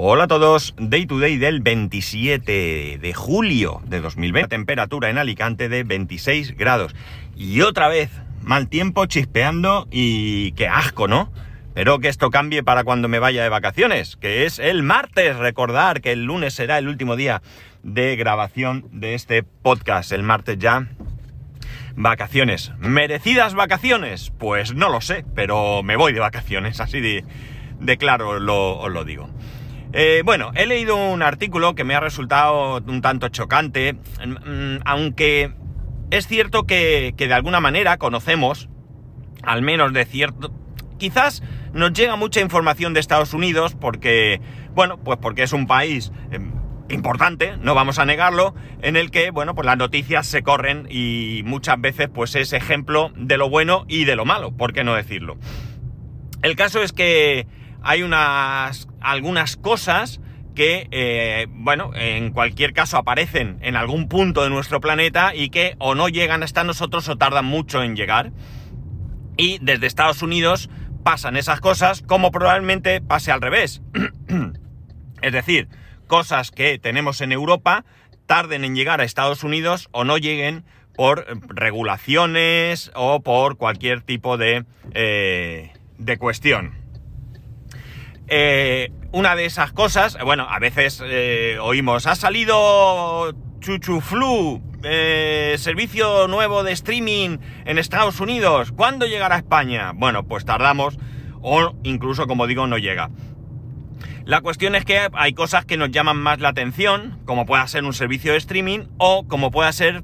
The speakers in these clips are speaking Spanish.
Hola a todos, Day to Day del 27 de julio de 2020, temperatura en Alicante de 26 grados. Y otra vez, mal tiempo, chispeando y qué asco, ¿no? Espero que esto cambie para cuando me vaya de vacaciones, que es el martes. Recordar que el lunes será el último día de grabación de este podcast. El martes ya vacaciones. ¿Merecidas vacaciones? Pues no lo sé, pero me voy de vacaciones, así de, de claro os lo digo. Eh, bueno, he leído un artículo que me ha resultado un tanto chocante, mm, aunque es cierto que, de alguna manera conocemos, al menos de cierto... Quizás nos llega mucha información de Estados Unidos porque, bueno, pues porque es un país em, importante, no vamos a negarlo, en el que, bueno, pues las noticias se corren y muchas veces pues es ejemplo de lo bueno y de lo malo, ¿por qué no decirlo? El caso es que hay unas algunas cosas que, eh, bueno, en cualquier caso aparecen en algún punto de nuestro planeta y que o no llegan hasta nosotros o tardan mucho en llegar. Y desde Estados Unidos pasan esas cosas como probablemente pase al revés. es decir, cosas que tenemos en Europa tarden en llegar a Estados Unidos o no lleguen por regulaciones o por cualquier tipo de, eh, de cuestión. Eh, una de esas cosas, bueno, a veces eh, oímos, ha salido Chuchuflu, eh, servicio nuevo de streaming en Estados Unidos, ¿cuándo llegará a España? Bueno, pues tardamos o incluso, como digo, no llega. La cuestión es que hay cosas que nos llaman más la atención, como pueda ser un servicio de streaming o como pueda ser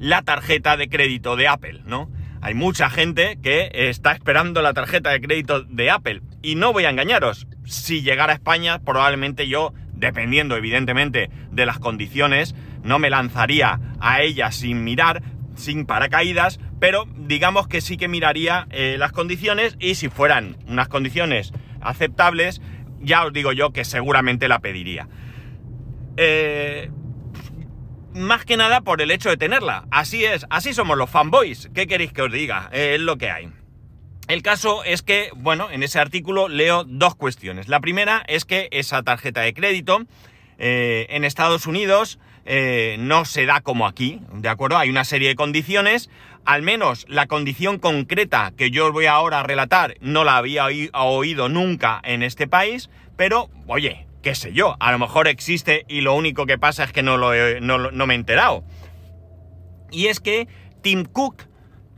la tarjeta de crédito de Apple, ¿no? Hay mucha gente que está esperando la tarjeta de crédito de Apple. Y no voy a engañaros, si llegara a España, probablemente yo, dependiendo evidentemente de las condiciones, no me lanzaría a ella sin mirar, sin paracaídas, pero digamos que sí que miraría eh, las condiciones y si fueran unas condiciones aceptables, ya os digo yo que seguramente la pediría. Eh, más que nada por el hecho de tenerla. Así es, así somos los fanboys. ¿Qué queréis que os diga? es lo que hay. El caso es que, bueno, en ese artículo leo dos cuestiones. La primera es que esa tarjeta de crédito eh, en Estados Unidos eh, no se da como aquí, ¿de acuerdo? Hay una serie de condiciones, al menos la condición concreta que yo os voy ahora a relatar no la había oído nunca en este país, pero, oye, qué sé yo, a lo mejor existe y lo único que pasa es que no, no, me he enterado. Y es que Tim Cook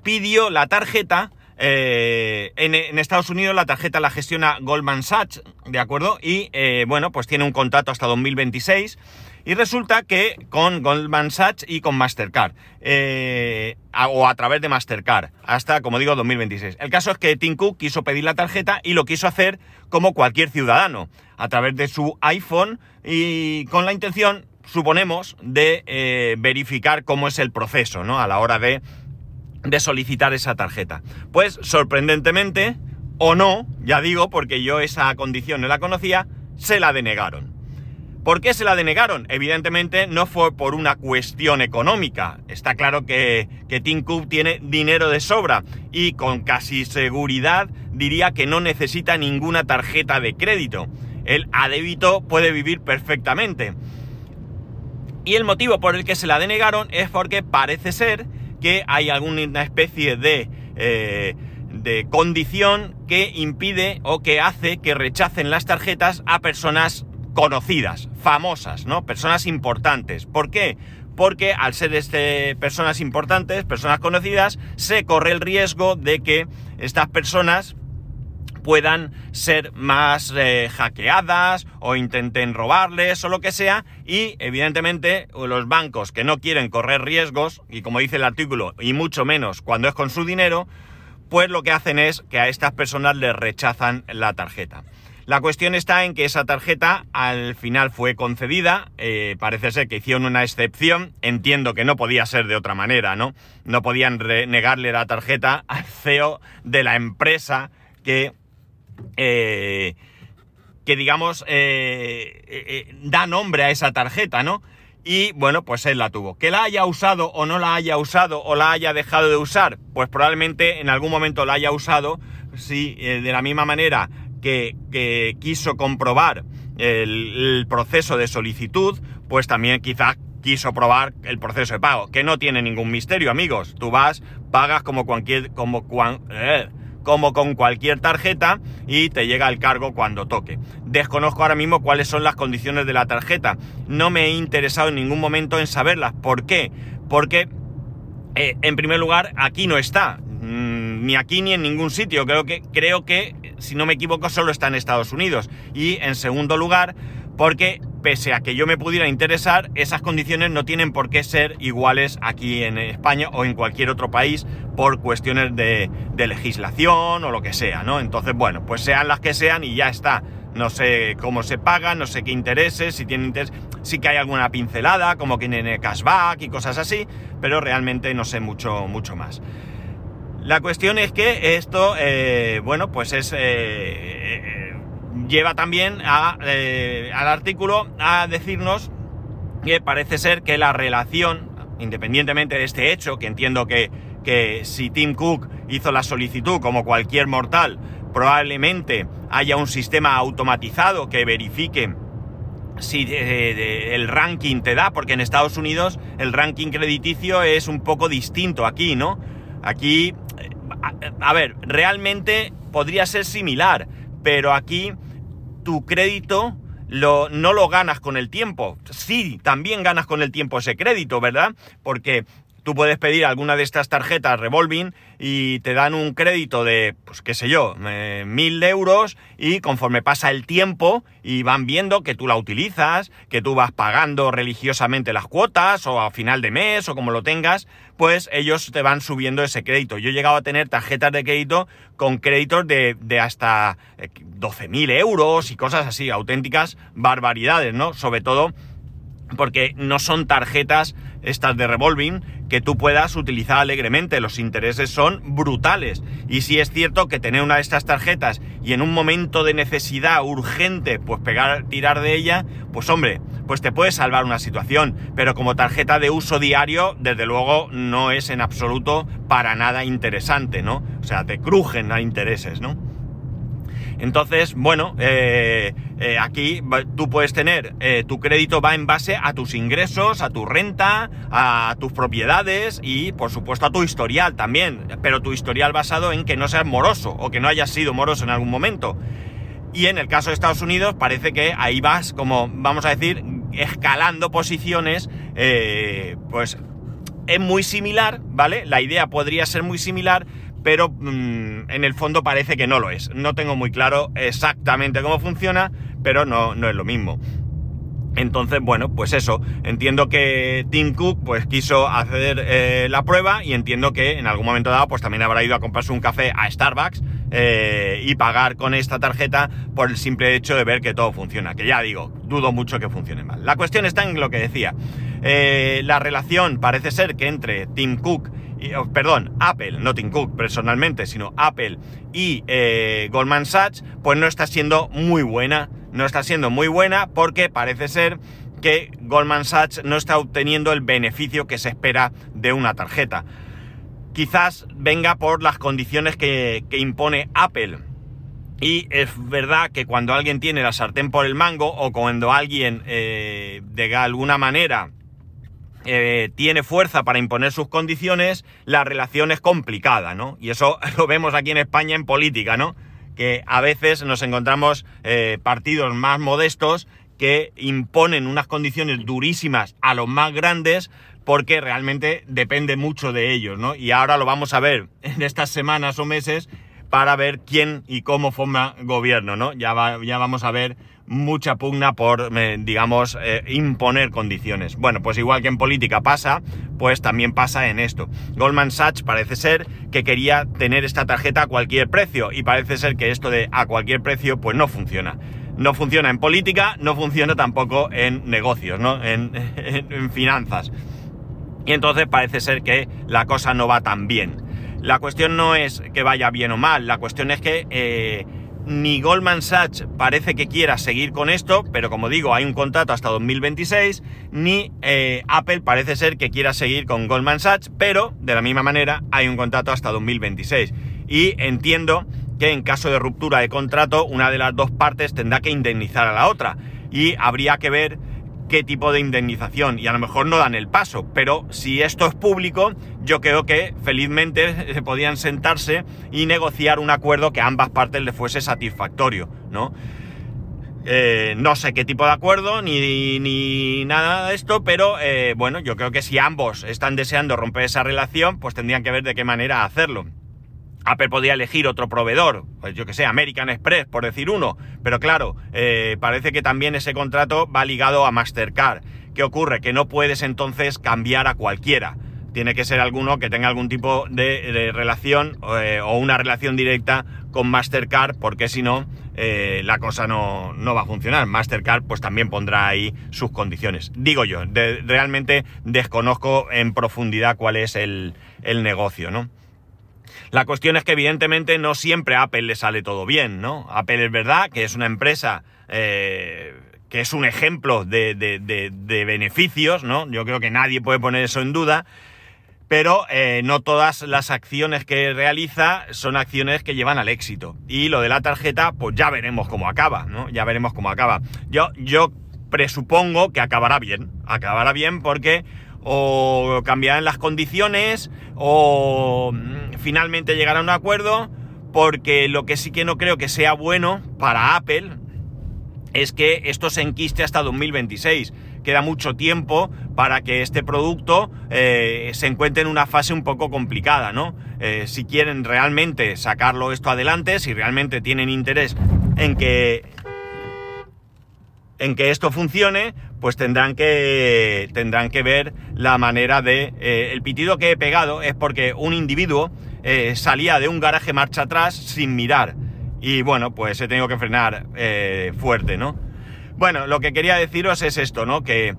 pidió la tarjeta eh, en, Estados Unidos la tarjeta la gestiona Goldman Sachs, ¿de acuerdo? Y eh, bueno, pues tiene un contrato hasta 2026. Y resulta que con Goldman Sachs y con Mastercard, eh, o a través de Mastercard, hasta, como digo, 2026. El caso es que Tim quiso pedir la tarjeta y lo quiso hacer como cualquier ciudadano, a través de su iPhone y con la intención, suponemos, de verificar cómo es el proceso, ¿no? A la hora de de solicitar esa tarjeta. Pues sorprendentemente, o no, ya digo, porque yo esa condición no la conocía, se la denegaron. ¿Por qué se la denegaron? Evidentemente no fue por una cuestión económica. Está claro que, que Tim tiene dinero de sobra y con casi seguridad diría que no necesita ninguna tarjeta de crédito. El a puede vivir perfectamente. Y el motivo por el que se la denegaron es porque parece ser que hay alguna especie de, eh, de condición que impide o que hace que rechacen las tarjetas a personas conocidas, famosas, ¿no? Personas importantes. ¿Por qué? Porque al ser este, personas importantes, personas conocidas, se corre el riesgo de que estas personas puedan ser más eh, hackeadas o intenten robarles o lo que sea y evidentemente los bancos que no quieren correr riesgos y como dice el artículo y mucho menos cuando es con su dinero pues lo que hacen es que a estas personas les rechazan la tarjeta. La cuestión está en que esa tarjeta al final fue concedida, eh, parece ser que hicieron una excepción, entiendo que no podía ser de otra manera, ¿no? No podían negarle la tarjeta al CEO de la empresa que eh, que digamos eh, eh, da nombre a esa tarjeta, ¿no? Y bueno, pues él la tuvo. Que la haya usado o no la haya usado o la haya dejado de usar, pues probablemente en algún momento la haya usado, si de la misma manera que, quiso comprobar el, proceso de solicitud, pues también quizás quiso probar el proceso de pago, que no tiene ningún misterio, amigos. Tú vas, pagas como cualquier, como eh, como con cualquier tarjeta y te llega el cargo cuando toque. Desconozco ahora mismo cuáles son las condiciones de la tarjeta. No me he interesado en ningún momento en saberlas. ¿Por qué? Porque, eh, en primer lugar, aquí no está. Mm, ni aquí ni en ningún sitio. Creo que, creo que, si no me equivoco, solo está en Estados Unidos. Y en segundo lugar, porque pese a que yo me pudiera interesar, esas condiciones no tienen por qué ser iguales aquí en España o en cualquier otro país por cuestiones de, legislación o lo que sea, ¿no? Entonces, bueno, pues sean las que sean y ya está. No sé cómo se paga, no sé qué intereses, si tienen interés, sí que hay alguna pincelada, como que tiene cashback y cosas así, pero realmente no sé mucho, mucho más. La cuestión es que esto, eh, bueno, pues es... Eh, lleva también eh, al artículo a decirnos que parece ser que la relación, independientemente de este hecho, que entiendo que, que si Tim Cook hizo la solicitud como cualquier mortal, probablemente haya un sistema automatizado que verifique si el ranking te da, porque en Estados Unidos el ranking crediticio es un poco distinto aquí, ¿no? Aquí, eh, a ver, realmente podría ser similar, pero aquí tu crédito lo, no lo ganas con el tiempo. Sí, también ganas con el tiempo ese crédito, ¿verdad? Porque tú puedes pedir alguna de estas tarjetas revolving y te dan un crédito de, pues qué sé yo, eh, mil euros y conforme pasa el tiempo y van viendo que tú la utilizas, que tú vas pagando religiosamente las cuotas o a final de mes o como lo tengas, pues ellos te van subiendo ese crédito. Yo he llegado a tener tarjetas de crédito con créditos de, de hasta 12.000 eh, euros y cosas así, auténticas barbaridades, ¿no? Sobre todo porque no son tarjetas estas de revolving que tú puedas utilizar alegremente. Los intereses son brutales. Y si es cierto que tener una de estas tarjetas y en un momento de necesidad urgente, pues pegar, tirar de ella, pues hombre, pues te puede salvar una situación. Pero como tarjeta de uso diario, desde luego no es en absoluto para nada interesante, ¿no? O sea, te crujen a intereses, ¿no? Entonces, bueno, eh, eh, aquí tú puedes tener, eh, tu crédito va en base a tus ingresos, a tu renta, a tus propiedades y por supuesto a tu historial también, pero tu historial basado en que no seas moroso o que no hayas sido moroso en algún momento. Y en el caso de Estados Unidos parece que ahí vas como, vamos a decir, escalando posiciones, pues es muy similar, ¿vale? La idea podría ser muy similar, pero mm, en el fondo parece que no lo es. No tengo muy claro exactamente cómo funciona, pero no, no es lo mismo. Entonces, bueno, pues eso, entiendo que Tim Cook pues quiso hacer eh, la prueba y entiendo que en algún momento dado pues también habrá ido a comprarse un café a Starbucks eh, y pagar con esta tarjeta por el simple hecho de ver que todo funciona, que ya digo, dudo mucho que funcione mal. La cuestión está en lo que decía, eh, la relación parece ser que entre Tim Cook Oh, perdón, Apple, no Tim Cook personalmente, sino Apple y eh, Goldman Sachs, pues no está siendo muy buena. No está siendo muy buena porque parece ser que Goldman Sachs no está obteniendo el beneficio que se espera de una tarjeta. Quizás venga por las condiciones que, impone Apple. Y es verdad que cuando alguien tiene la sartén por el mango o cuando alguien eh, de alguna manera eh, tiene fuerza para imponer sus condiciones, la relación es complicada, ¿no? Y eso lo vemos aquí en España en política, ¿no? Que a veces nos encontramos eh, partidos más modestos que imponen unas condiciones durísimas a los más grandes porque realmente depende mucho de ellos, ¿no? Y ahora lo vamos a ver en estas semanas o meses para ver quién y cómo forma gobierno, ¿no? Ya, ya vamos a ver mucha pugna por, eh, digamos, eh, imponer condiciones. Bueno, pues igual que en política pasa, pues también pasa en esto. Goldman Sachs parece ser que quería tener esta tarjeta a cualquier precio y parece ser que esto de a cualquier precio pues no funciona. No funciona en política, no funciona tampoco en negocios, ¿no? En, finanzas. Y entonces parece ser que la cosa no va tan bien. La cuestión no es que vaya bien o mal, la cuestión es que eh, ni Goldman Sachs parece que quiera seguir con esto, pero como digo, hay un contrato hasta 2026, ni eh, Apple parece ser que quiera seguir con Goldman Sachs, pero de la misma manera hay un contrato hasta 2026. Y entiendo que en caso de ruptura de contrato una de las dos partes tendrá que indemnizar a la otra y habría que ver qué tipo de indemnización y a lo mejor no dan el paso, pero si esto es público, yo creo que felizmente podían sentarse y negociar un acuerdo que a ambas partes le fuese satisfactorio, ¿no? Eh, no sé qué tipo de acuerdo ni, ni nada de esto, pero eh, bueno, yo creo que si ambos están deseando romper esa relación, pues tendrían que ver de qué manera hacerlo. Apple podía elegir otro proveedor, pues yo que sé, American Express, por decir uno, pero claro, eh, parece que también ese contrato va ligado a Mastercard. ¿Qué ocurre? Que no puedes entonces cambiar a cualquiera. Tiene que ser alguno que tenga algún tipo de, relación eh, o una relación directa con Mastercard, porque si no, eh, la cosa no, va a funcionar. Mastercard pues también pondrá ahí sus condiciones. Digo yo, realmente desconozco en profundidad cuál es el, el negocio, ¿no? La cuestión es que evidentemente no siempre a Apple le sale todo bien, ¿no? Apple es verdad que es una empresa eh, que es un ejemplo de, beneficios, ¿no? Yo creo que nadie puede poner eso en duda, pero eh, no todas las acciones que realiza son acciones que llevan al éxito. Y lo de la tarjeta, pues ya veremos cómo acaba, ¿no? Ya veremos cómo acaba. Yo, yo presupongo que acabará bien, acabará bien porque o cambiarán las condiciones o mm, finalmente llegará a un acuerdo porque lo que sí que no creo que sea bueno para Apple es que esto se enquiste hasta 2026. Queda mucho tiempo para que este producto eh, se encuentre en una fase un poco complicada, ¿no? Eh, si quieren realmente sacarlo esto adelante, si realmente tienen interés en que en que esto funcione, pues tendrán que, tendrán que ver la manera de... Eh, el pitido que he pegado es porque un individuo salía de un garaje marcha atrás sin mirar. Y bueno, pues he tenido que frenar fuerte, ¿no? Bueno, lo que quería deciros es esto, ¿no? Que,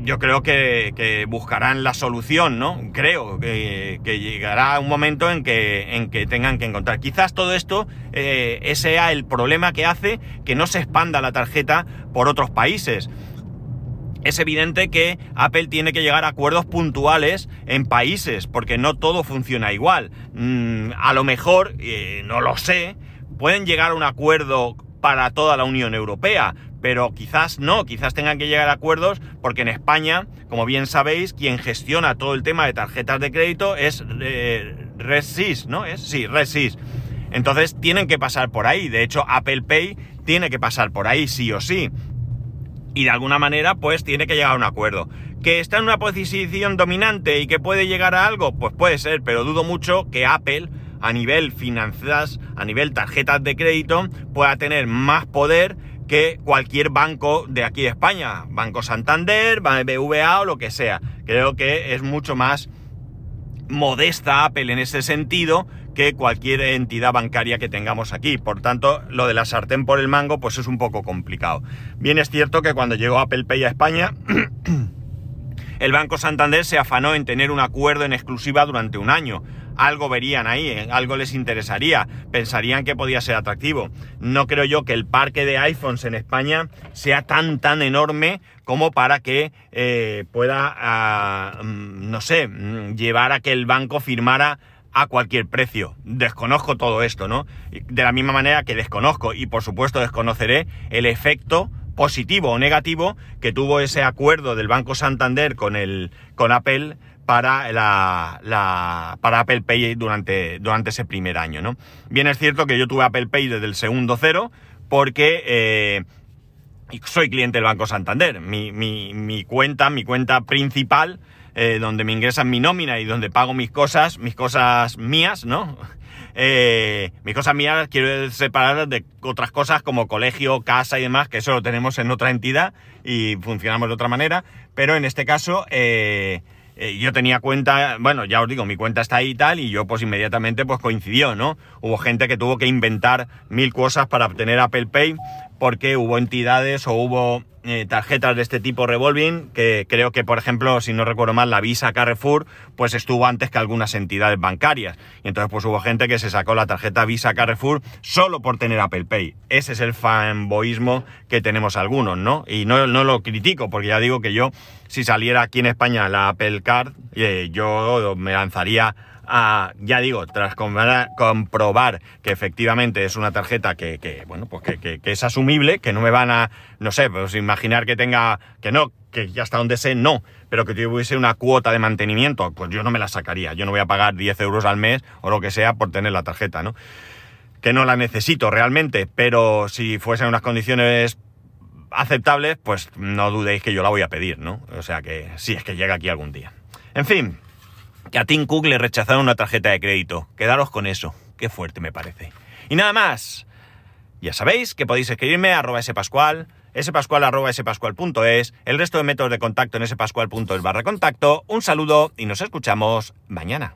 yo creo que, buscarán la solución, ¿no? Creo que, llegará un momento en que, en que tengan que encontrar. Quizás todo esto eh, sea el problema que hace que no se expanda la tarjeta por otros países. Es evidente que Apple tiene que llegar a acuerdos puntuales en países, porque no todo funciona igual. Mm, a lo mejor, eh, no lo sé, pueden llegar a un acuerdo para toda la Unión Europea, pero quizás no, quizás tengan que llegar a acuerdos porque en España, como bien sabéis, quien gestiona todo el tema de tarjetas de crédito es eh, RedSys, ¿no? ¿Es? Sí, RedSys. Entonces tienen que pasar por ahí. De hecho, Apple Pay tiene que pasar por ahí, sí o sí. Y de alguna manera, pues tiene que llegar a un acuerdo. ¿Que está en una posición dominante y que puede llegar a algo? Pues puede ser, pero dudo mucho que Apple, a nivel finanzas, a nivel tarjetas de crédito, pueda tener más poder que cualquier banco de aquí de España, Banco Santander, BBVA o lo que sea. Creo que es mucho más modesta Apple en ese sentido que cualquier entidad bancaria que tengamos aquí. Por tanto, lo de la sartén por el mango, pues es un poco complicado. Bien es cierto que cuando llegó Apple Pay a España, el Banco Santander se afanó en tener un acuerdo en exclusiva durante un año algo verían ahí, ¿eh? algo les interesaría, pensarían que podía ser atractivo. No creo yo que el parque de iPhones en España sea tan, tan enorme como para que eh, pueda, ah, mm, no sé, mm, llevar a que el banco firmara a cualquier precio. Desconozco todo esto, ¿no? De la misma manera que desconozco y por supuesto desconoceré el efecto positivo o negativo que tuvo ese acuerdo del Banco Santander con el con Apple para, la, para Apple Pay durante, durante ese primer año, ¿no? Bien es cierto que yo tuve Apple Pay desde el segundo cero porque eh, soy cliente del Banco Santander. Mi, mi, cuenta, mi cuenta principal, eh, donde me ingresan mi nómina y donde pago mis cosas, mis cosas mías, ¿no? Eh, mis cosas mías quiero separar de otras cosas como colegio, casa y demás, que eso lo tenemos en otra entidad y funcionamos de otra manera, pero en este caso... yo tenía cuenta, bueno, ya os digo, mi cuenta está ahí y tal, y yo pues inmediatamente pues coincidió, ¿no? Hubo gente que tuvo que inventar mil cosas para obtener Apple Pay, porque hubo entidades o hubo eh, tarjetas de este tipo revolving, que creo que, por ejemplo, si no recuerdo mal, la Visa Carrefour, pues estuvo antes que algunas entidades bancarias. Y entonces, pues hubo gente que se sacó la tarjeta Visa Carrefour solo por tener Apple Pay. Ese es el fanboyismo que tenemos algunos, ¿no? Y no, no lo critico, porque ya digo que yo, si saliera aquí en España la Apple Card, eh, yo me lanzaría a, ya digo, tras comprobar que efectivamente es una tarjeta que, bueno, pues que, es asumible, que no me van a, no sé, pues imaginar que tenga, que no, que ya hasta donde sé, no, pero que tuviese una cuota de mantenimiento, pues yo no me la sacaría. Yo no voy a pagar 10 euros al mes o lo que sea por tener la tarjeta, ¿no? Que no la necesito realmente, pero si fuesen unas condiciones aceptables, pues no dudéis que yo la voy a pedir, ¿no? O sea que sí, es que llega aquí algún día. En fin, que a Tim Cook le rechazaron una tarjeta de crédito. Quedaros con eso. Qué fuerte me parece. Y nada más. Ya sabéis que podéis escribirme a arroba spascual, spascual spascual.es, el resto de métodos de contacto en spascual.es barra contacto. Un saludo y nos escuchamos mañana.